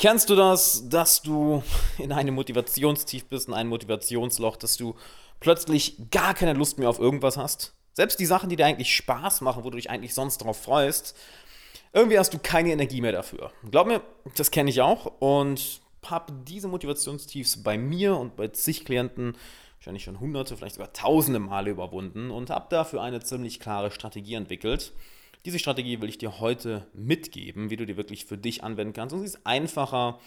Kennst du das, dass du in einem Motivationstief bist, in einem Motivationsloch, dass du plötzlich gar keine Lust mehr auf irgendwas hast? Selbst die Sachen, die dir eigentlich Spaß machen, wo du dich eigentlich sonst drauf freust, irgendwie hast du keine Energie mehr dafür. Glaub mir, das kenne ich auch und habe diese Motivationstiefs bei mir und bei zig Klienten wahrscheinlich schon hunderte, vielleicht sogar tausende Male überwunden und habe dafür eine ziemlich klare Strategie entwickelt. Diese Strategie will ich dir heute mitgeben, wie du die wirklich für dich anwenden kannst. Und sie ist einfacher,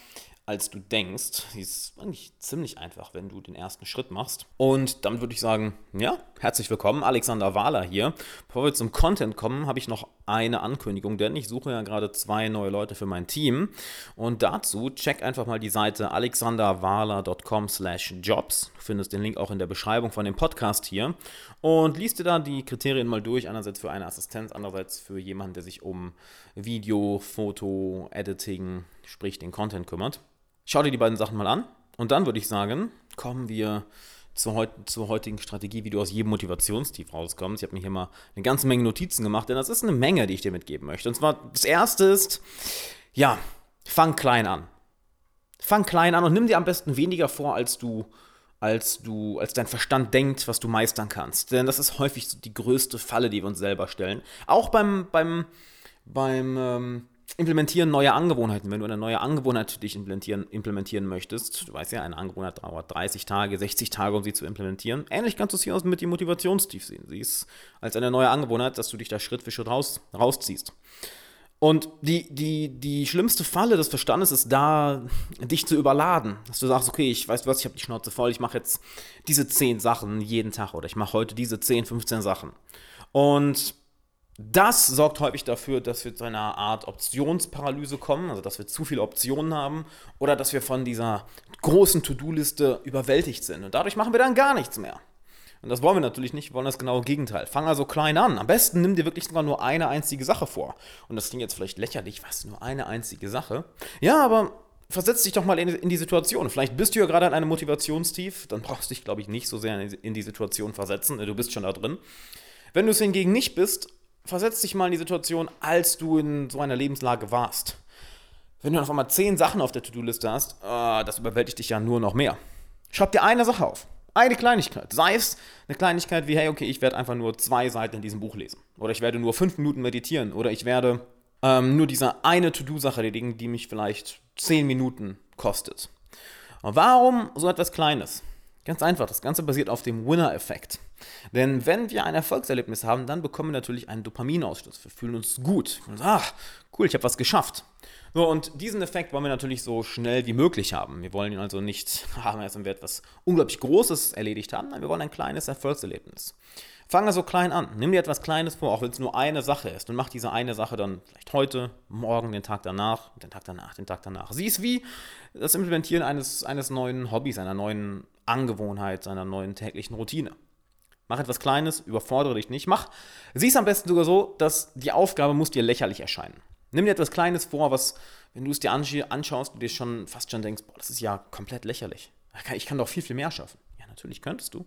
als du denkst. Sie ist eigentlich ziemlich einfach, wenn du den ersten Schritt machst. Und damit würde ich sagen, ja, herzlich willkommen, Alexander Wahler hier. Bevor wir zum Content kommen, habe ich noch eine Ankündigung, denn ich suche ja gerade zwei neue Leute für mein Team. Und dazu check einfach mal die Seite alexanderwahler.com slash jobs. Du findest den Link auch in der Beschreibung von dem Podcast hier. Und liest dir da die Kriterien mal durch, einerseits für eine Assistenz, andererseits für jemanden, der sich um Video, Foto, Editing, sprich den Content kümmert. Schau dir die beiden Sachen mal an und dann würde ich sagen, kommen wir zur, heut, zur heutigen Strategie, wie du aus jedem Motivationstief rauskommst. Ich habe mir hier mal eine ganze Menge Notizen gemacht, denn das ist eine Menge, die ich dir mitgeben möchte. Und zwar, das erste ist, ja, fang klein an. Fang klein an und nimm dir am besten weniger vor, als du, als du, als dein Verstand denkt, was du meistern kannst. Denn das ist häufig die größte Falle, die wir uns selber stellen. Auch beim, beim, beim, ähm, Implementieren neuer Angewohnheiten. Wenn du eine neue Angewohnheit für dich implementieren, implementieren möchtest, du weißt ja, eine Angewohnheit dauert 30 Tage, 60 Tage, um sie zu implementieren. Ähnlich kannst du es hier aus mit dem Motivationstief sehen. Sie ist als eine neue Angewohnheit, dass du dich da Schritt für Schritt raus, rausziehst. Und die, die, die schlimmste Falle des Verstandes ist da, dich zu überladen. Dass du sagst, okay, ich weiß was, ich habe die Schnauze voll, ich mache jetzt diese 10 Sachen jeden Tag oder ich mache heute diese 10, 15 Sachen. Und das sorgt häufig dafür, dass wir zu einer Art Optionsparalyse kommen, also dass wir zu viele Optionen haben oder dass wir von dieser großen To-Do-Liste überwältigt sind. Und dadurch machen wir dann gar nichts mehr. Und das wollen wir natürlich nicht, wir wollen das genaue Gegenteil. Fang also klein an. Am besten nimm dir wirklich sogar nur eine einzige Sache vor. Und das klingt jetzt vielleicht lächerlich, was, nur eine einzige Sache? Ja, aber versetz dich doch mal in, in die Situation. Vielleicht bist du ja gerade an einem Motivationstief, dann brauchst du dich, glaube ich, nicht so sehr in die Situation versetzen, du bist schon da drin. Wenn du es hingegen nicht bist, versetz dich mal in die Situation, als du in so einer Lebenslage warst. Wenn du auf einmal zehn Sachen auf der To-Do-Liste hast, äh, das überwältigt dich ja nur noch mehr. Schreib dir eine Sache auf. Eine Kleinigkeit. Sei es eine Kleinigkeit wie, hey, okay, ich werde einfach nur zwei Seiten in diesem Buch lesen. Oder ich werde nur fünf Minuten meditieren. Oder ich werde ähm, nur diese eine To-Do-Sache erledigen, die mich vielleicht zehn Minuten kostet. Warum so etwas Kleines? Ganz einfach, das Ganze basiert auf dem Winner-Effekt. Denn wenn wir ein Erfolgserlebnis haben, dann bekommen wir natürlich einen Dopaminausstoß. Wir fühlen uns gut. Ach, cool, ich habe was geschafft. So, und diesen Effekt wollen wir natürlich so schnell wie möglich haben. Wir wollen ihn also nicht haben, erst wenn wir etwas unglaublich Großes erledigt haben, nein, wir wollen ein kleines Erfolgserlebnis. Fang also klein an. Nimm dir etwas Kleines vor, auch wenn es nur eine Sache ist. Und mach diese eine Sache dann vielleicht heute, morgen, den Tag danach, den Tag danach, den Tag danach. Sie ist wie das Implementieren eines, eines neuen Hobbys, einer neuen Angewohnheit, einer neuen täglichen Routine. Mach etwas Kleines, überfordere dich nicht. Mach, sieh es am besten sogar so, dass die Aufgabe muss dir lächerlich erscheinen. Nimm dir etwas Kleines vor, was, wenn du es dir anschaust, du dir schon fast schon denkst, boah, das ist ja komplett lächerlich. Ich kann doch viel, viel mehr schaffen. Ja, natürlich könntest du.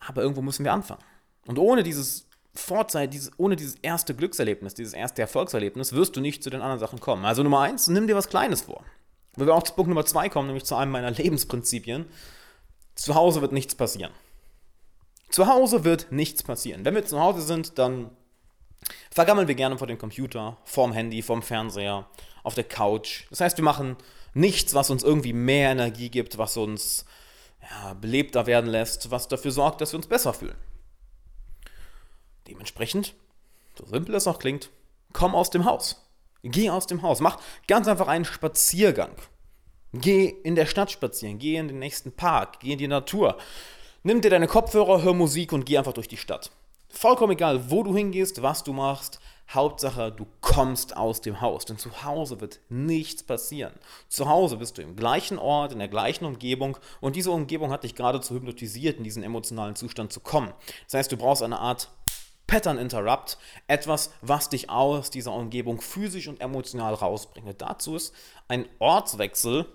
Aber irgendwo müssen wir anfangen. Und ohne dieses Vorzeit, dieses, ohne dieses erste Glückserlebnis, dieses erste Erfolgserlebnis, wirst du nicht zu den anderen Sachen kommen. Also Nummer eins, nimm dir was Kleines vor. Wenn wir auch zu Punkt Nummer zwei kommen, nämlich zu einem meiner Lebensprinzipien. Zu Hause wird nichts passieren. Zu Hause wird nichts passieren. Wenn wir zu Hause sind, dann vergammeln wir gerne vor dem Computer, vorm Handy, vorm Fernseher, auf der Couch. Das heißt, wir machen nichts, was uns irgendwie mehr Energie gibt, was uns ja, belebter werden lässt, was dafür sorgt, dass wir uns besser fühlen. Dementsprechend, so simpel es auch klingt, komm aus dem Haus. Geh aus dem Haus. Mach ganz einfach einen Spaziergang. Geh in der Stadt spazieren. Geh in den nächsten Park. Geh in die Natur. Nimm dir deine Kopfhörer, hör Musik und geh einfach durch die Stadt. Vollkommen egal, wo du hingehst, was du machst. Hauptsache, du kommst aus dem Haus. Denn zu Hause wird nichts passieren. Zu Hause bist du im gleichen Ort, in der gleichen Umgebung. Und diese Umgebung hat dich geradezu hypnotisiert, in diesen emotionalen Zustand zu kommen. Das heißt, du brauchst eine Art Pattern Interrupt, etwas, was dich aus dieser Umgebung physisch und emotional rausbringt. Dazu ist ein Ortswechsel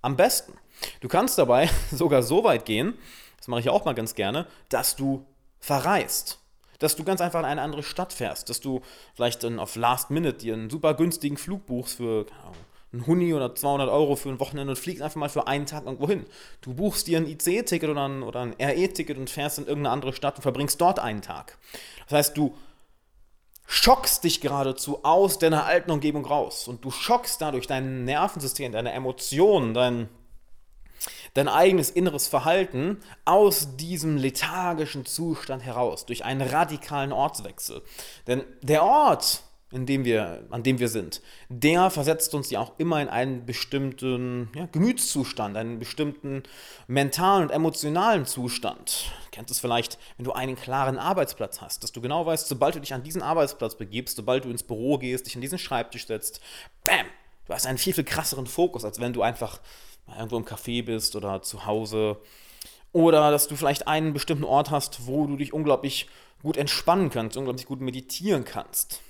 am besten. Du kannst dabei sogar so weit gehen, das mache ich auch mal ganz gerne, dass du verreist. Dass du ganz einfach in eine andere Stadt fährst, dass du vielleicht dann auf Last Minute dir einen super günstigen Flug buchst für ein Huni oder 200 Euro für ein Wochenende und fliegst einfach mal für einen Tag irgendwo hin. Du buchst dir ein IC-Ticket oder ein, oder ein RE-Ticket und fährst in irgendeine andere Stadt und verbringst dort einen Tag. Das heißt, du schockst dich geradezu aus deiner alten Umgebung raus und du schockst dadurch dein Nervensystem, deine Emotionen, dein, dein eigenes inneres Verhalten aus diesem lethargischen Zustand heraus durch einen radikalen Ortswechsel. Denn der Ort, in dem wir, an dem wir sind, der versetzt uns ja auch immer in einen bestimmten ja, Gemütszustand, einen bestimmten mentalen und emotionalen Zustand. Du kennst es vielleicht, wenn du einen klaren Arbeitsplatz hast, dass du genau weißt, sobald du dich an diesen Arbeitsplatz begibst, sobald du ins Büro gehst, dich an diesen Schreibtisch setzt, bam, du hast einen viel, viel krasseren Fokus, als wenn du einfach irgendwo im Café bist oder zu Hause. Oder dass du vielleicht einen bestimmten Ort hast, wo du dich unglaublich gut entspannen kannst, unglaublich gut meditieren kannst.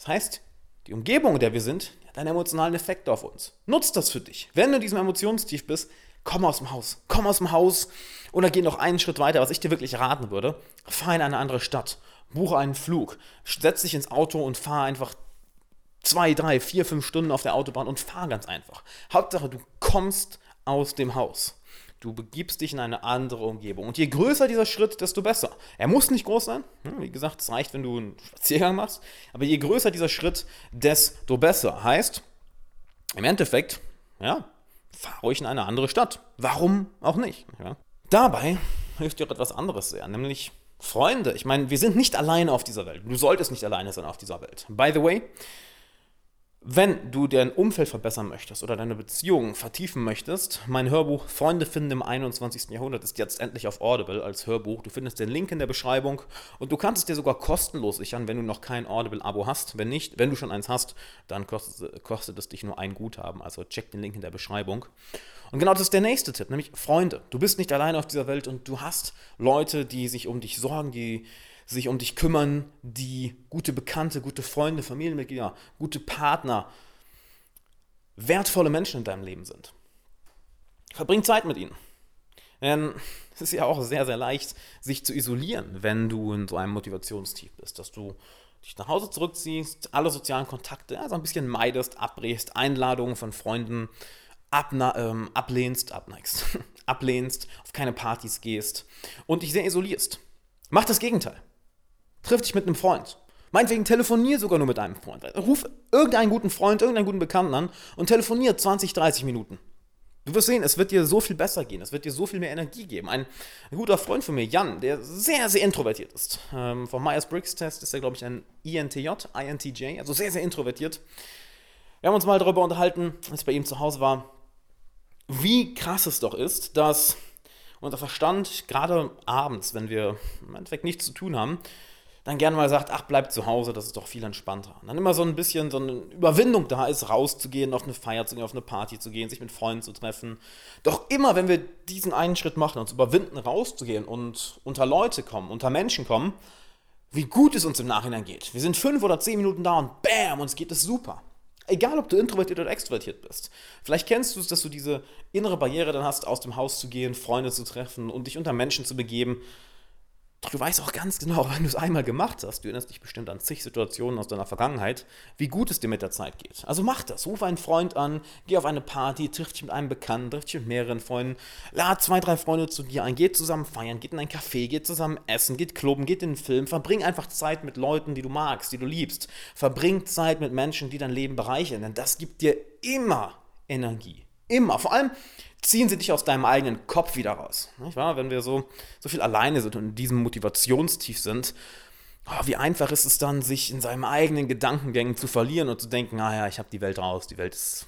Das heißt, die Umgebung, in der wir sind, hat einen emotionalen Effekt auf uns. Nutzt das für dich. Wenn du in diesem Emotionstief bist, komm aus dem Haus. Komm aus dem Haus oder geh noch einen Schritt weiter, was ich dir wirklich raten würde. Fahr in eine andere Stadt. Buche einen Flug. Setz dich ins Auto und fahr einfach zwei, drei, vier, fünf Stunden auf der Autobahn und fahr ganz einfach. Hauptsache, du kommst aus dem Haus. Du begibst dich in eine andere Umgebung. Und je größer dieser Schritt, desto besser. Er muss nicht groß sein. Hm, wie gesagt, es reicht, wenn du einen Spaziergang machst. Aber je größer dieser Schritt, desto besser. Heißt, im Endeffekt, ja, fahr ruhig in eine andere Stadt. Warum auch nicht? Ja. Dabei hilft dir etwas anderes sehr, nämlich Freunde. Ich meine, wir sind nicht alleine auf dieser Welt. Du solltest nicht alleine sein auf dieser Welt. By the way, wenn du dein Umfeld verbessern möchtest oder deine Beziehungen vertiefen möchtest, mein Hörbuch Freunde finden im 21. Jahrhundert ist jetzt endlich auf Audible als Hörbuch. Du findest den Link in der Beschreibung und du kannst es dir sogar kostenlos sichern, wenn du noch kein Audible-Abo hast. Wenn nicht, wenn du schon eins hast, dann kostet, kostet es dich nur ein Guthaben. Also check den Link in der Beschreibung. Und genau das ist der nächste Tipp, nämlich Freunde. Du bist nicht alleine auf dieser Welt und du hast Leute, die sich um dich sorgen, die sich um dich kümmern, die gute Bekannte, gute Freunde, Familienmitglieder, gute Partner, wertvolle Menschen in deinem Leben sind. Verbring Zeit mit ihnen. Denn es ist ja auch sehr, sehr leicht, sich zu isolieren, wenn du in so einem Motivationstief bist, dass du dich nach Hause zurückziehst, alle sozialen Kontakte also ein bisschen meidest, abbrichst, Einladungen von Freunden abna ähm, ablehnst, abneigst, ablehnst, auf keine Partys gehst und dich sehr isolierst. Mach das Gegenteil. Triff dich mit einem Freund. Meinetwegen telefonier sogar nur mit einem Freund. Ruf irgendeinen guten Freund, irgendeinen guten Bekannten an und telefonier 20, 30 Minuten. Du wirst sehen, es wird dir so viel besser gehen, es wird dir so viel mehr Energie geben. Ein, guter Freund von mir, Jan, der sehr, sehr introvertiert ist. Ähm, vom Myers-Briggs-Test ist er, glaube ich, ein INTJ, INTJ, also sehr, sehr introvertiert. Wir haben uns mal darüber unterhalten, als ich bei ihm zu Hause war, wie krass es doch ist, dass unser Verstand, gerade abends, wenn wir im Endeffekt nichts zu tun haben, dann gerne mal sagt, ach, bleib zu Hause, das ist doch viel entspannter. Und dann immer so ein bisschen so eine Überwindung da ist, rauszugehen, auf eine Feier zu gehen, auf eine Party zu gehen, sich mit Freunden zu treffen. Doch immer, wenn wir diesen einen Schritt machen, uns überwinden, rauszugehen und unter Leute kommen, unter Menschen kommen, wie gut es uns im Nachhinein geht. Wir sind fünf oder zehn Minuten da und bam, uns geht es super. Egal, ob du introvertiert oder extrovertiert bist. Vielleicht kennst du es, dass du diese innere Barriere dann hast, aus dem Haus zu gehen, Freunde zu treffen und dich unter Menschen zu begeben doch du weißt auch ganz genau, wenn du es einmal gemacht hast, du erinnerst dich bestimmt an zig Situationen aus deiner Vergangenheit, wie gut es dir mit der Zeit geht. Also mach das, ruf einen Freund an, geh auf eine Party, triff dich mit einem Bekannten, triff dich mit mehreren Freunden, lad zwei, drei Freunde zu dir ein, geht zusammen feiern, geht in ein Café, geht zusammen essen, geht klubben, geht in den Film, verbring einfach Zeit mit Leuten, die du magst, die du liebst. Verbring Zeit mit Menschen, die dein Leben bereichern, denn das gibt dir immer Energie. Immer. Vor allem, ziehen sie dich aus deinem eigenen Kopf wieder raus. Nicht wahr? Wenn wir so, so viel alleine sind und in diesem Motivationstief sind, oh, wie einfach ist es dann, sich in seinen eigenen Gedankengängen zu verlieren und zu denken, naja, ah ich habe die Welt raus, die Welt ist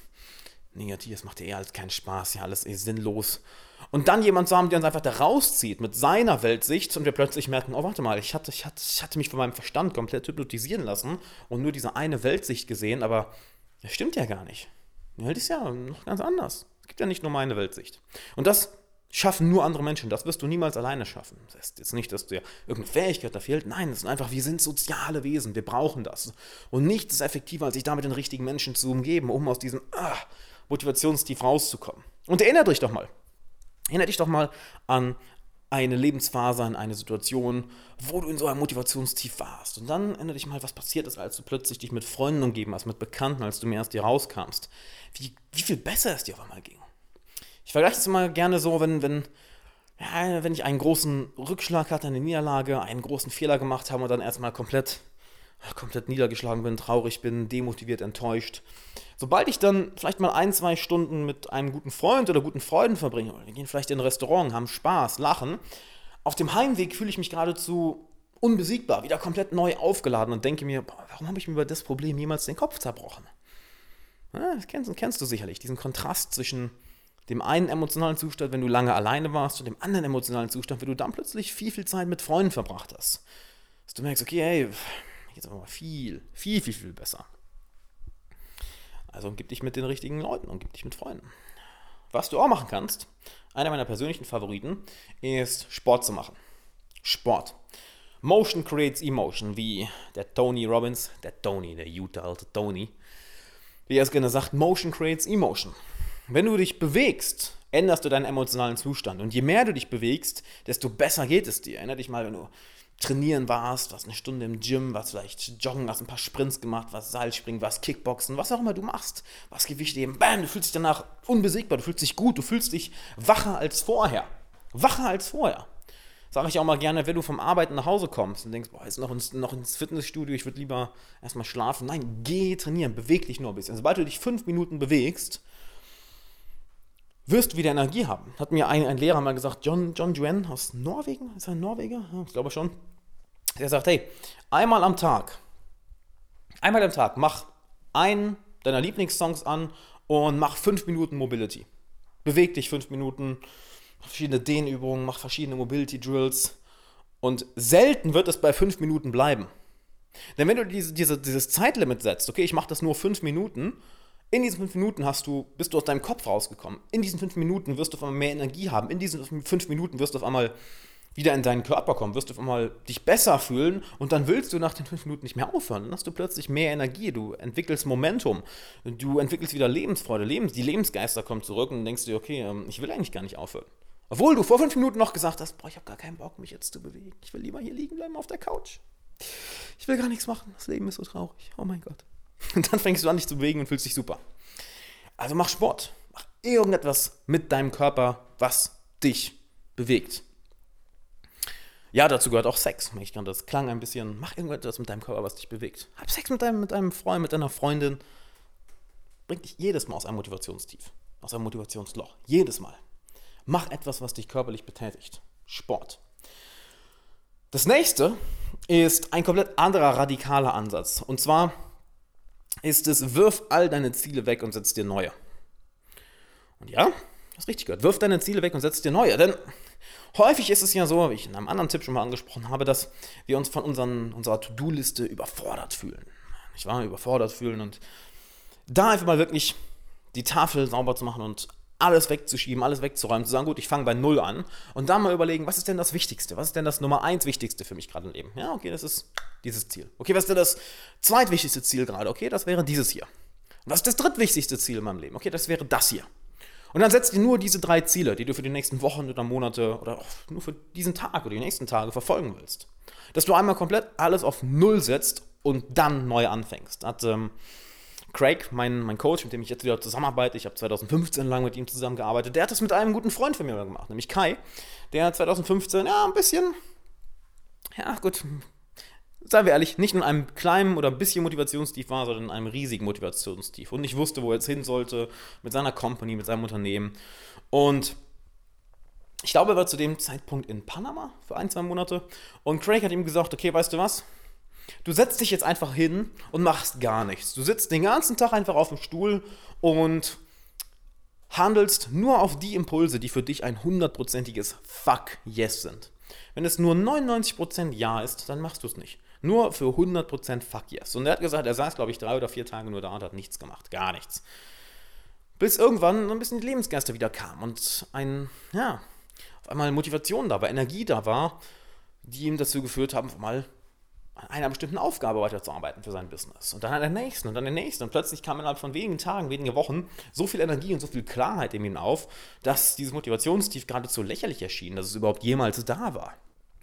negativ, es macht dir eh alles keinen Spaß, ja, alles eh sinnlos. Und dann jemand zu haben, der uns einfach da rauszieht mit seiner Weltsicht und wir plötzlich merken, oh, warte mal, ich hatte, ich, hatte, ich hatte mich von meinem Verstand komplett hypnotisieren lassen und nur diese eine Weltsicht gesehen, aber das stimmt ja gar nicht. Die ist ja noch ganz anders. Es gibt ja nicht nur meine Weltsicht. Und das schaffen nur andere Menschen. Das wirst du niemals alleine schaffen. Das heißt jetzt nicht, dass dir irgendeine Fähigkeit da fehlt. Nein, es ist einfach, wir sind soziale Wesen. Wir brauchen das. Und nichts ist effektiver, als sich damit den richtigen Menschen zu umgeben, um aus diesem ah, Motivationstief rauszukommen. Und erinnert euch doch mal. Erinnert dich doch mal an eine Lebensphase, in eine Situation, wo du in so einem Motivationstief warst. Und dann erinnere dich mal, was passiert ist, als du plötzlich dich mit Freunden umgeben hast, mit Bekannten, als du mir erst hier rauskamst. Wie, wie viel besser es dir auf einmal ging. Ich vergleiche es immer gerne so, wenn, wenn, ja, wenn ich einen großen Rückschlag hatte, eine Niederlage, einen großen Fehler gemacht habe und dann erstmal komplett, komplett niedergeschlagen bin, traurig bin, demotiviert, enttäuscht. Sobald ich dann vielleicht mal ein, zwei Stunden mit einem guten Freund oder guten Freunden verbringe, oder wir gehen vielleicht in ein Restaurant, haben Spaß, lachen, auf dem Heimweg fühle ich mich geradezu unbesiegbar, wieder komplett neu aufgeladen und denke mir, boah, warum habe ich mir über das Problem jemals den Kopf zerbrochen? Das kennst, kennst du sicherlich, diesen Kontrast zwischen dem einen emotionalen Zustand, wenn du lange alleine warst, und dem anderen emotionalen Zustand, wenn du dann plötzlich viel, viel Zeit mit Freunden verbracht hast. Dass du merkst, okay, hey, jetzt aber mal viel, viel, viel, viel besser. Also umgib dich mit den richtigen Leuten, umgib dich mit Freunden. Was du auch machen kannst, einer meiner persönlichen Favoriten, ist Sport zu machen. Sport. Motion creates emotion, wie der Tony Robbins, der Tony, der Utah alte Tony, wie er es gerne sagt, Motion creates emotion. Wenn du dich bewegst, änderst du deinen emotionalen Zustand. Und je mehr du dich bewegst, desto besser geht es dir. Erinner dich mal, wenn du trainieren warst, warst eine Stunde im Gym, warst vielleicht joggen, hast ein paar Sprints gemacht, was Seilspringen, was Kickboxen, was auch immer du machst, was Gewicht heben, bam, du fühlst dich danach unbesiegbar, du fühlst dich gut, du fühlst dich wacher als vorher. Wacher als vorher. Sage ich auch mal gerne, wenn du vom Arbeiten nach Hause kommst und denkst, boah, jetzt noch ins, noch ins Fitnessstudio, ich würde lieber erstmal schlafen. Nein, geh trainieren, beweg dich nur ein bisschen. Sobald du dich fünf Minuten bewegst, wirst du wieder Energie haben. Hat mir ein, ein Lehrer mal gesagt, John, John Duen aus Norwegen, ist er ein Norweger? Ja, ich glaube schon. Der sagt, hey, einmal am Tag, einmal am Tag, mach einen deiner Lieblingssongs an und mach fünf Minuten Mobility. Beweg dich fünf Minuten, mach verschiedene Dehnübungen, mach verschiedene Mobility Drills. Und selten wird es bei fünf Minuten bleiben. Denn wenn du diese, diese, dieses Zeitlimit setzt, okay, ich mache das nur fünf Minuten in diesen fünf Minuten hast du, bist du aus deinem Kopf rausgekommen. In diesen fünf Minuten wirst du auf einmal mehr Energie haben. In diesen fünf Minuten wirst du auf einmal wieder in deinen Körper kommen, wirst du auf einmal dich besser fühlen und dann willst du nach den fünf Minuten nicht mehr aufhören. Dann hast du plötzlich mehr Energie, du entwickelst Momentum, du entwickelst wieder Lebensfreude, Lebens, die Lebensgeister kommen zurück und denkst dir, okay, ähm, ich will eigentlich gar nicht aufhören. Obwohl du vor fünf Minuten noch gesagt hast, boah, ich habe gar keinen Bock, mich jetzt zu bewegen. Ich will lieber hier liegen bleiben auf der Couch. Ich will gar nichts machen. Das Leben ist so traurig. Oh mein Gott. Und dann fängst du an, dich zu bewegen und fühlst dich super. Also mach Sport. Mach irgendetwas mit deinem Körper, was dich bewegt. Ja, dazu gehört auch Sex. Ich kann das klang ein bisschen. Mach irgendetwas mit deinem Körper, was dich bewegt. Hab Sex mit deinem, mit deinem Freund, mit deiner Freundin. Bringt dich jedes Mal aus einem Motivationstief, aus einem Motivationsloch. Jedes Mal. Mach etwas, was dich körperlich betätigt. Sport. Das nächste ist ein komplett anderer radikaler Ansatz. Und zwar ist es, wirf all deine Ziele weg und setz dir neue. Und ja, das ist richtig gehört. Wirf deine Ziele weg und setz dir neue. Denn häufig ist es ja so, wie ich in einem anderen Tipp schon mal angesprochen habe, dass wir uns von unseren, unserer To-Do-Liste überfordert fühlen. Ich war überfordert fühlen und da einfach mal wirklich die Tafel sauber zu machen und alles wegzuschieben, alles wegzuräumen, zu sagen, gut, ich fange bei Null an und dann mal überlegen, was ist denn das Wichtigste? Was ist denn das Nummer eins Wichtigste für mich gerade im Leben? Ja, okay, das ist dieses Ziel. Okay, was ist denn das zweitwichtigste Ziel gerade? Okay, das wäre dieses hier. Und was ist das drittwichtigste Ziel in meinem Leben? Okay, das wäre das hier. Und dann setzt dir nur diese drei Ziele, die du für die nächsten Wochen oder Monate oder auch nur für diesen Tag oder die nächsten Tage verfolgen willst. Dass du einmal komplett alles auf Null setzt und dann neu anfängst. Hat ähm, Craig, mein, mein Coach, mit dem ich jetzt wieder zusammenarbeite, ich habe 2015 lang mit ihm zusammengearbeitet, der hat das mit einem guten Freund von mir gemacht, nämlich Kai, der 2015, ja, ein bisschen, ja, gut, seien wir ehrlich, nicht in einem kleinen oder ein bisschen Motivationstief war, sondern in einem riesigen Motivationstief und nicht wusste, wo er jetzt hin sollte mit seiner Company, mit seinem Unternehmen. Und ich glaube, er war zu dem Zeitpunkt in Panama für ein, zwei Monate. Und Craig hat ihm gesagt, okay, weißt du was? Du setzt dich jetzt einfach hin und machst gar nichts. Du sitzt den ganzen Tag einfach auf dem Stuhl und handelst nur auf die Impulse, die für dich ein hundertprozentiges Fuck Yes sind. Wenn es nur 99% Ja ist, dann machst du es nicht. Nur für 100% Fuck Yes. Und er hat gesagt, er saß, glaube ich, drei oder vier Tage nur da und hat nichts gemacht. Gar nichts. Bis irgendwann ein bisschen die Lebensgeister wieder kamen und ein, ja, auf einmal Motivation da war, Energie da war, die ihm dazu geführt haben, mal an einer bestimmten Aufgabe weiterzuarbeiten für sein Business. Und dann an der nächsten und dann der nächsten. Und plötzlich kam innerhalb von wenigen Tagen, wenigen Wochen so viel Energie und so viel Klarheit in ihm auf, dass dieses Motivationstief geradezu lächerlich erschien, dass es überhaupt jemals da war.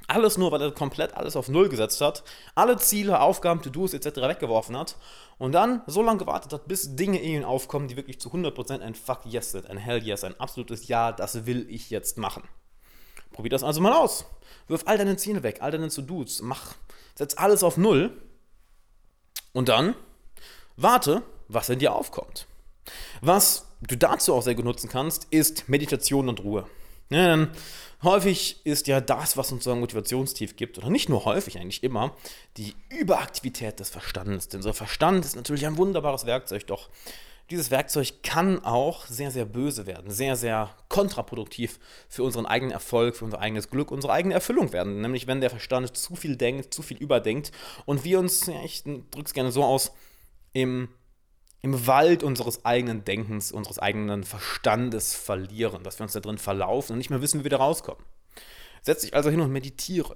Alles nur, weil er komplett alles auf Null gesetzt hat, alle Ziele, Aufgaben, To-Dos etc. weggeworfen hat und dann so lange gewartet hat, bis Dinge in ihn aufkommen, die wirklich zu 100% ein Fuck Yes sind, ein Hell Yes, ein absolutes Ja, das will ich jetzt machen. Probier das also mal aus. Wirf all deine Ziele weg, all deine To-Dos, mach, setz alles auf Null und dann warte, was in dir aufkommt. Was du dazu auch sehr gut nutzen kannst, ist Meditation und Ruhe. Ja, Häufig ist ja das, was uns so ein Motivationstief gibt, oder nicht nur häufig, eigentlich immer, die Überaktivität des Verstandes. Denn unser Verstand ist natürlich ein wunderbares Werkzeug, doch dieses Werkzeug kann auch sehr, sehr böse werden, sehr, sehr kontraproduktiv für unseren eigenen Erfolg, für unser eigenes Glück, unsere eigene Erfüllung werden. Nämlich wenn der Verstand zu viel denkt, zu viel überdenkt und wir uns, ja, ich drücke es gerne so aus, im im Wald unseres eigenen Denkens, unseres eigenen Verstandes verlieren, dass wir uns da drin verlaufen und nicht mehr wissen, wie wir da rauskommen. Setz dich also hin und meditiere.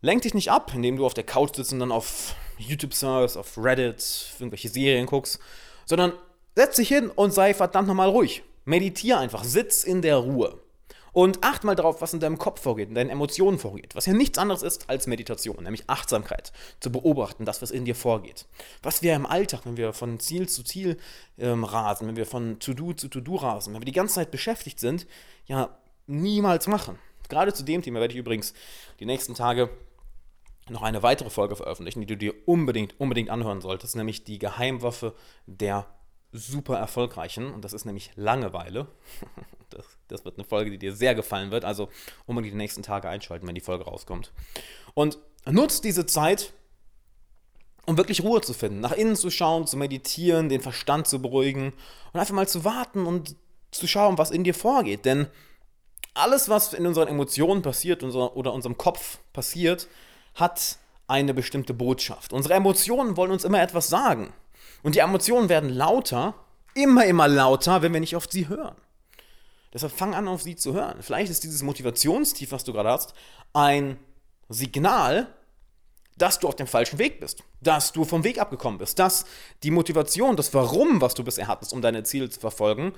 Lenk dich nicht ab, indem du auf der Couch sitzt und dann auf YouTube surfst, auf Reddit, irgendwelche Serien guckst, sondern setz dich hin und sei verdammt nochmal ruhig. Meditiere einfach, sitz in der Ruhe. Und acht mal darauf, was in deinem Kopf vorgeht, in deinen Emotionen vorgeht. Was ja nichts anderes ist als Meditation, nämlich Achtsamkeit. Zu beobachten, das, was in dir vorgeht. Was wir im Alltag, wenn wir von Ziel zu Ziel ähm, rasen, wenn wir von To-Do zu To-Do rasen, wenn wir die ganze Zeit beschäftigt sind, ja, niemals machen. Gerade zu dem Thema werde ich übrigens die nächsten Tage noch eine weitere Folge veröffentlichen, die du dir unbedingt, unbedingt anhören solltest, nämlich die Geheimwaffe der super erfolgreichen. Und das ist nämlich Langeweile. Das, das, wird eine Folge, die dir sehr gefallen wird. Also unbedingt die nächsten Tage einschalten, wenn die Folge rauskommt. Und nutzt diese Zeit, um wirklich Ruhe zu finden, nach innen zu schauen, zu meditieren, den Verstand zu beruhigen und einfach mal zu warten und zu schauen, was in dir vorgeht. Denn alles, was in unseren Emotionen passiert oder unserem Kopf passiert, hat eine bestimmte Botschaft. Unsere Emotionen wollen uns immer etwas sagen. Und die Emotionen werden lauter, immer, immer lauter, wenn wir nicht auf sie hören. Deshalb fang an, auf sie zu hören. Vielleicht ist dieses Motivationstief, was du gerade hast, ein Signal, dass du auf dem falschen Weg bist, dass du vom Weg abgekommen bist, dass die Motivation, das Warum, was du bisher hattest, um deine Ziele zu verfolgen,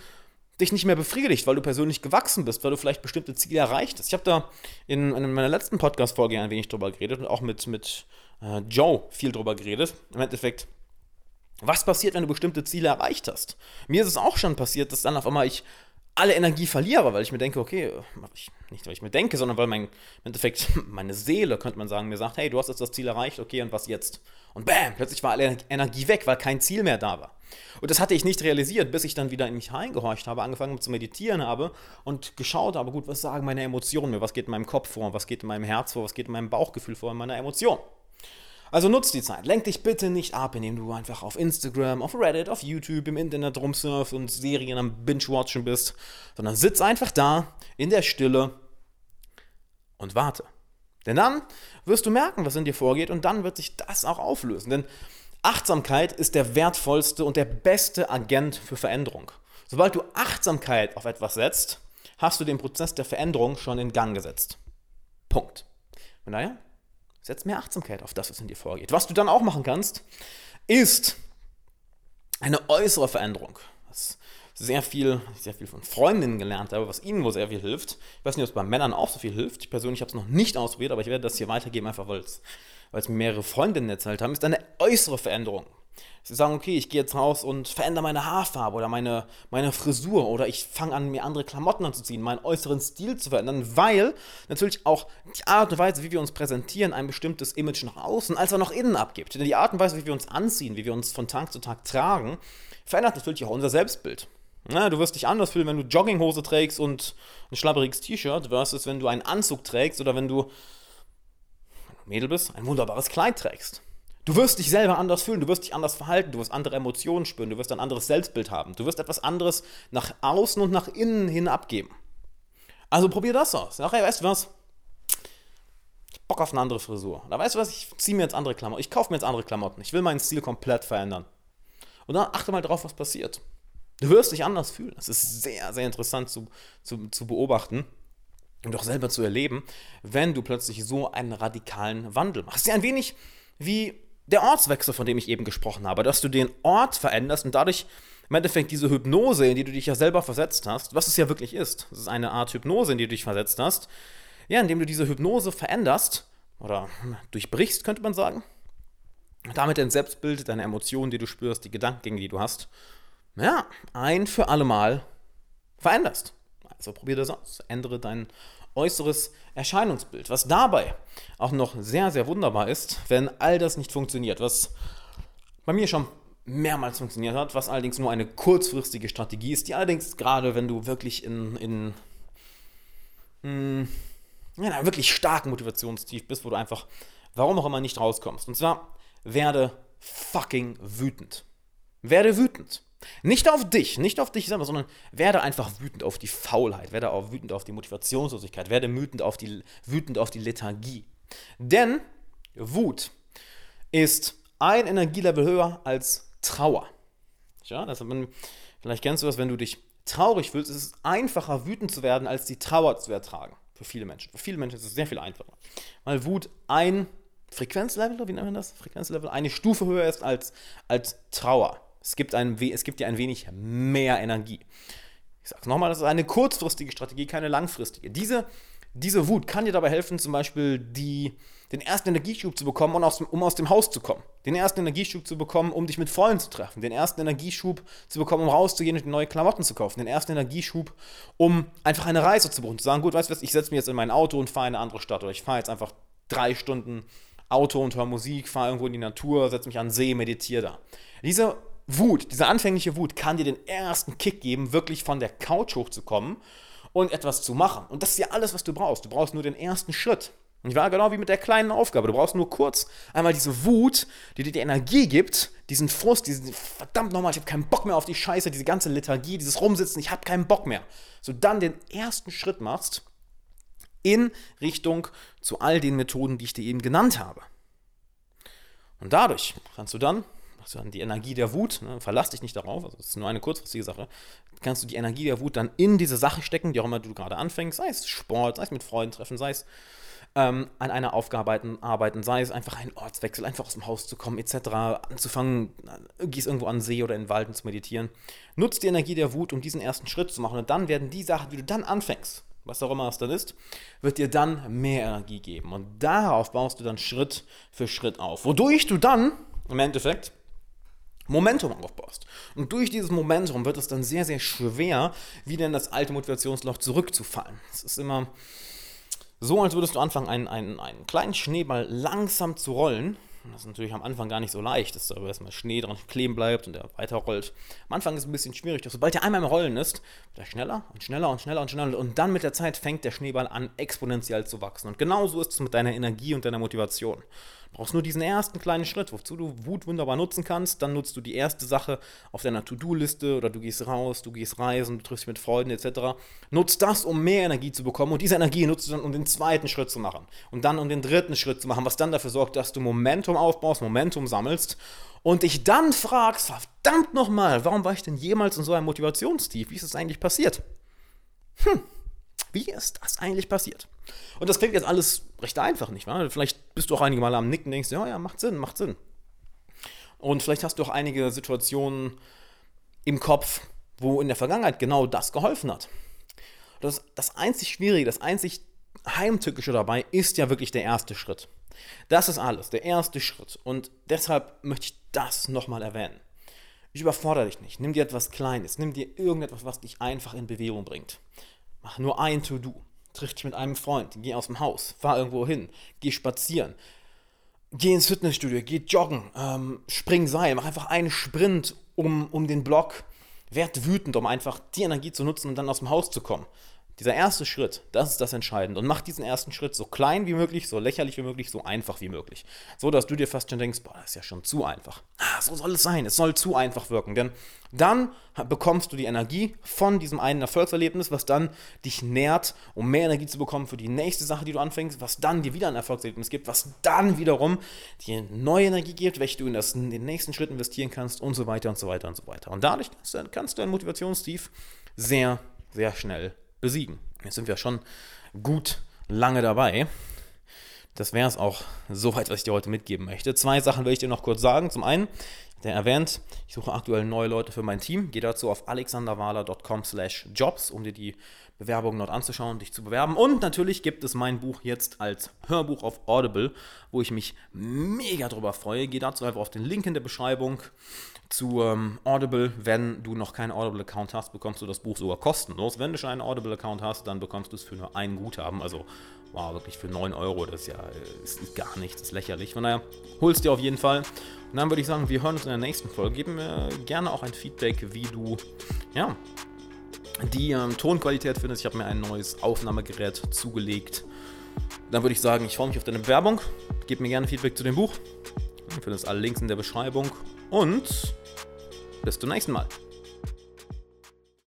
dich nicht mehr befriedigt, weil du persönlich gewachsen bist, weil du vielleicht bestimmte Ziele erreicht hast. Ich habe da in, in, meiner letzten Podcast-Folge ein wenig drüber geredet und auch mit, mit äh, Joe viel drüber geredet. Im Endeffekt, was passiert, wenn du bestimmte Ziele erreicht hast? Mir ist es auch schon passiert, dass dann auf einmal ich alle Energie verliere, weil ich mir denke, okay, ich, nicht weil ich mir denke, sondern weil mein, im Endeffekt meine Seele, könnte man sagen, mir sagt, hey, du hast jetzt das Ziel erreicht, okay, und was jetzt? Und bam, plötzlich war alle Energie weg, weil kein Ziel mehr da war. Und das hatte ich nicht realisiert, bis ich dann wieder in mich reingehorcht habe, angefangen zu meditieren habe und geschaut habe, gut, was sagen meine Emotionen mir, was geht in meinem Kopf vor, was geht in meinem Herz vor, was geht in meinem Bauchgefühl vor, in meiner Emotion. Also nutz die Zeit. Lenk dich bitte nicht ab, indem du einfach auf Instagram, auf Reddit, auf YouTube, im Internet rumsurfst und Serien am Binge-Watchen bist, sondern sitz einfach da in der Stille und warte. Denn dann wirst du merken, was in dir vorgeht und dann wird sich das auch auflösen. Denn Achtsamkeit ist der wertvollste und der beste Agent für Veränderung. Sobald du Achtsamkeit auf etwas setzt, hast du den Prozess der Veränderung schon in Gang gesetzt. Punkt. Von daher, Setz mehr Achtsamkeit auf das, was in dir vorgeht. Was du dann auch machen kannst, ist eine äußere Veränderung. Was sehr viel, sehr viel von Freundinnen gelernt habe, was ihnen wohl sehr viel hilft. Ich weiß nicht, ob es bei Männern auch so viel hilft. Ich persönlich habe es noch nicht ausprobiert, aber ich werde das hier weitergeben, einfach weil es mir mehrere Freundinnen erzählt haben, ist eine äußere Veränderung. Sie sagen, okay, ich gehe jetzt raus und verändere meine Haarfarbe oder meine, meine Frisur oder ich fange an, mir andere Klamotten anzuziehen, meinen äußeren Stil zu verändern, weil natürlich auch die Art und Weise, wie wir uns präsentieren, ein bestimmtes Image nach außen als auch nach innen abgibt. Denn die Art und Weise, wie wir uns anziehen, wie wir uns von Tag zu Tag tragen, verändert natürlich auch unser Selbstbild. Ja, du wirst dich anders fühlen, wenn du Jogginghose trägst und ein schlabberiges T-Shirt, versus wenn du einen Anzug trägst oder wenn du, wenn du Mädel bist, ein wunderbares Kleid trägst. Du wirst dich selber anders fühlen, du wirst dich anders verhalten, du wirst andere Emotionen spüren, du wirst ein anderes Selbstbild haben, du wirst etwas anderes nach außen und nach innen hin abgeben. Also probier das aus. Hey, weißt du was? Ich Bock auf eine andere Frisur. Da weißt du was? Ich ziehe mir jetzt andere Klamotten. Ich kaufe mir jetzt andere Klamotten. Ich will meinen Stil komplett verändern. Und dann achte mal drauf, was passiert. Du wirst dich anders fühlen. Das ist sehr, sehr interessant zu, zu, zu beobachten. und auch selber zu erleben, wenn du plötzlich so einen radikalen Wandel machst. Ja, ein wenig wie der Ortswechsel, von dem ich eben gesprochen habe, dass du den Ort veränderst und dadurch im Endeffekt diese Hypnose, in die du dich ja selber versetzt hast, was es ja wirklich ist, das ist eine Art Hypnose, in die du dich versetzt hast, ja, indem du diese Hypnose veränderst oder durchbrichst, könnte man sagen, damit dein Selbstbild, deine Emotionen, die du spürst, die Gedankengänge, die du hast, ja, ein für alle Mal veränderst. Also probier das aus, ändere dein äußeres Erscheinungsbild. Was dabei auch noch sehr, sehr wunderbar ist, wenn all das nicht funktioniert, was bei mir schon mehrmals funktioniert hat, was allerdings nur eine kurzfristige Strategie ist, die allerdings gerade, wenn du wirklich in, in, in ja, einer wirklich starken Motivationstief bist, wo du einfach, warum auch immer, nicht rauskommst. Und zwar, werde fucking wütend. Werde wütend. Nicht auf dich, nicht auf dich selber, sondern werde einfach wütend auf die Faulheit, werde auch wütend auf die Motivationslosigkeit, werde wütend auf die, wütend auf die Lethargie. Denn Wut ist ein Energielevel höher als Trauer. Ja, das, vielleicht kennst du das, wenn du dich traurig fühlst, ist es einfacher, wütend zu werden, als die Trauer zu ertragen. Für viele Menschen. Für viele Menschen ist es sehr viel einfacher. Weil Wut ein Frequenzlevel, wie nennt man das? Frequenzlevel, eine Stufe höher ist als, als Trauer. Es gibt, ein, es gibt dir ein wenig mehr Energie. Ich sage es nochmal, das ist eine kurzfristige Strategie, keine langfristige. Diese, diese Wut kann dir dabei helfen, zum Beispiel die, den ersten Energieschub zu bekommen, um aus, um aus dem Haus zu kommen. Den ersten Energieschub zu bekommen, um dich mit Freunden zu treffen. Den ersten Energieschub zu bekommen, um rauszugehen und neue Klamotten zu kaufen. Den ersten Energieschub, um einfach eine Reise zu buchen. Zu sagen, gut, weißt du was, ich setze mich jetzt in mein Auto und fahre in eine andere Stadt. Oder ich fahre jetzt einfach drei Stunden Auto und höre Musik, fahre irgendwo in die Natur, setze mich an den See, meditiere da. Diese Wut, diese anfängliche Wut kann dir den ersten Kick geben, wirklich von der Couch hochzukommen und etwas zu machen. Und das ist ja alles, was du brauchst. Du brauchst nur den ersten Schritt. Und ich war genau wie mit der kleinen Aufgabe. Du brauchst nur kurz einmal diese Wut, die dir die Energie gibt, diesen Frust, diesen verdammt nochmal, ich habe keinen Bock mehr auf die Scheiße, diese ganze Lethargie, dieses Rumsitzen, ich habe keinen Bock mehr. So dann den ersten Schritt machst in Richtung zu all den Methoden, die ich dir eben genannt habe. Und dadurch kannst du dann du dann die Energie der Wut, ne, verlass dich nicht darauf, also das ist nur eine kurzfristige Sache, kannst du die Energie der Wut dann in diese Sache stecken, die auch immer du gerade anfängst, sei es Sport, sei es mit Freunden treffen, sei es ähm, an einer Aufgabe arbeiten, sei es einfach ein Ortswechsel, einfach aus dem Haus zu kommen, etc., anzufangen, gehst irgendwo an den See oder in den Wald zu meditieren. Nutzt die Energie der Wut, um diesen ersten Schritt zu machen und dann werden die Sachen, die du dann anfängst, was auch immer es dann ist, wird dir dann mehr Energie geben. Und darauf baust du dann Schritt für Schritt auf. Wodurch du dann im Endeffekt Momentum aufbaust. Und durch dieses Momentum wird es dann sehr, sehr schwer, wieder in das alte Motivationsloch zurückzufallen. Es ist immer so, als würdest du anfangen, einen, einen, einen kleinen Schneeball langsam zu rollen. Das ist natürlich am Anfang gar nicht so leicht, dass da erstmal Schnee dran kleben bleibt und der weiterrollt. Am Anfang ist es ein bisschen schwierig, doch sobald der einmal im Rollen ist, wird er schneller und schneller und schneller und schneller und dann mit der Zeit fängt der Schneeball an, exponentiell zu wachsen. Und genauso ist es mit deiner Energie und deiner Motivation brauchst nur diesen ersten kleinen Schritt, wozu du Wut wunderbar nutzen kannst. Dann nutzt du die erste Sache auf deiner To-Do-Liste oder du gehst raus, du gehst reisen, du triffst dich mit Freunden etc. Nutzt das, um mehr Energie zu bekommen und diese Energie nutzt du dann, um den zweiten Schritt zu machen und dann um den dritten Schritt zu machen, was dann dafür sorgt, dass du Momentum aufbaust, Momentum sammelst und dich dann fragst, verdammt nochmal, warum war ich denn jemals in so einem Motivationstief? Wie ist es eigentlich passiert? Hm, wie ist das eigentlich passiert? Und das klingt jetzt alles recht einfach, nicht wahr? Vielleicht bist du auch einige Mal am Nicken und denkst, ja, ja, macht Sinn, macht Sinn. Und vielleicht hast du auch einige Situationen im Kopf, wo in der Vergangenheit genau das geholfen hat. Das, das einzig Schwierige, das einzig Heimtückische dabei ist ja wirklich der erste Schritt. Das ist alles, der erste Schritt. Und deshalb möchte ich das nochmal erwähnen. Ich überfordere dich nicht. Nimm dir etwas Kleines, nimm dir irgendetwas, was dich einfach in Bewegung bringt. Mach nur ein To-Do. Triff dich mit einem Freund, geh aus dem Haus, fahr irgendwo hin, geh spazieren, geh ins Fitnessstudio, geh joggen, ähm, spring Seil, mach einfach einen Sprint um, um den Block. Werd wütend, um einfach die Energie zu nutzen und dann aus dem Haus zu kommen. Dieser erste Schritt, das ist das Entscheidende. Und mach diesen ersten Schritt so klein wie möglich, so lächerlich wie möglich, so einfach wie möglich. So, dass du dir fast schon denkst, boah, das ist ja schon zu einfach. Ah, so soll es sein. Es soll zu einfach wirken. Denn dann bekommst du die Energie von diesem einen Erfolgserlebnis, was dann dich nährt, um mehr Energie zu bekommen für die nächste Sache, die du anfängst, was dann dir wieder ein Erfolgserlebnis gibt, was dann wiederum dir neue Energie gibt, welche du in, das, in den nächsten Schritt investieren kannst und so weiter und so weiter und so weiter. Und dadurch kannst du ein Motivationstief sehr, sehr schnell besiegen. Jetzt sind wir schon gut lange dabei. Das wäre es auch soweit, was ich dir heute mitgeben möchte. Zwei Sachen will ich dir noch kurz sagen. Zum einen, der erwähnt, ich suche aktuell neue Leute für mein Team. Geh dazu auf alexanderwahler.com slash jobs, um dir die Bewerbungen dort anzuschauen, dich zu bewerben. Und natürlich gibt es mein Buch jetzt als Hörbuch auf Audible, wo ich mich mega drüber freue. Geh dazu einfach auf den Link in der Beschreibung zu ähm, Audible. Wenn du noch keinen Audible-Account hast, bekommst du das Buch sogar kostenlos. Wenn du schon einen Audible-Account hast, dann bekommst du es für nur einen Guthaben. Also, wow, wirklich für 9 Euro, das ist ja ist, ist gar nichts, ist lächerlich. Von daher, holst dir auf jeden Fall. Und dann würde ich sagen, wir hören uns in der nächsten Folge. Gib mir gerne auch ein Feedback, wie du, ja, die ähm, Tonqualität findest. Ich habe mir ein neues Aufnahmegerät zugelegt. Dann würde ich sagen, ich freue mich auf deine Bewerbung. Gib mir gerne Feedback zu dem Buch. Du findest alle Links in der Beschreibung. Und bis zum nächsten Mal.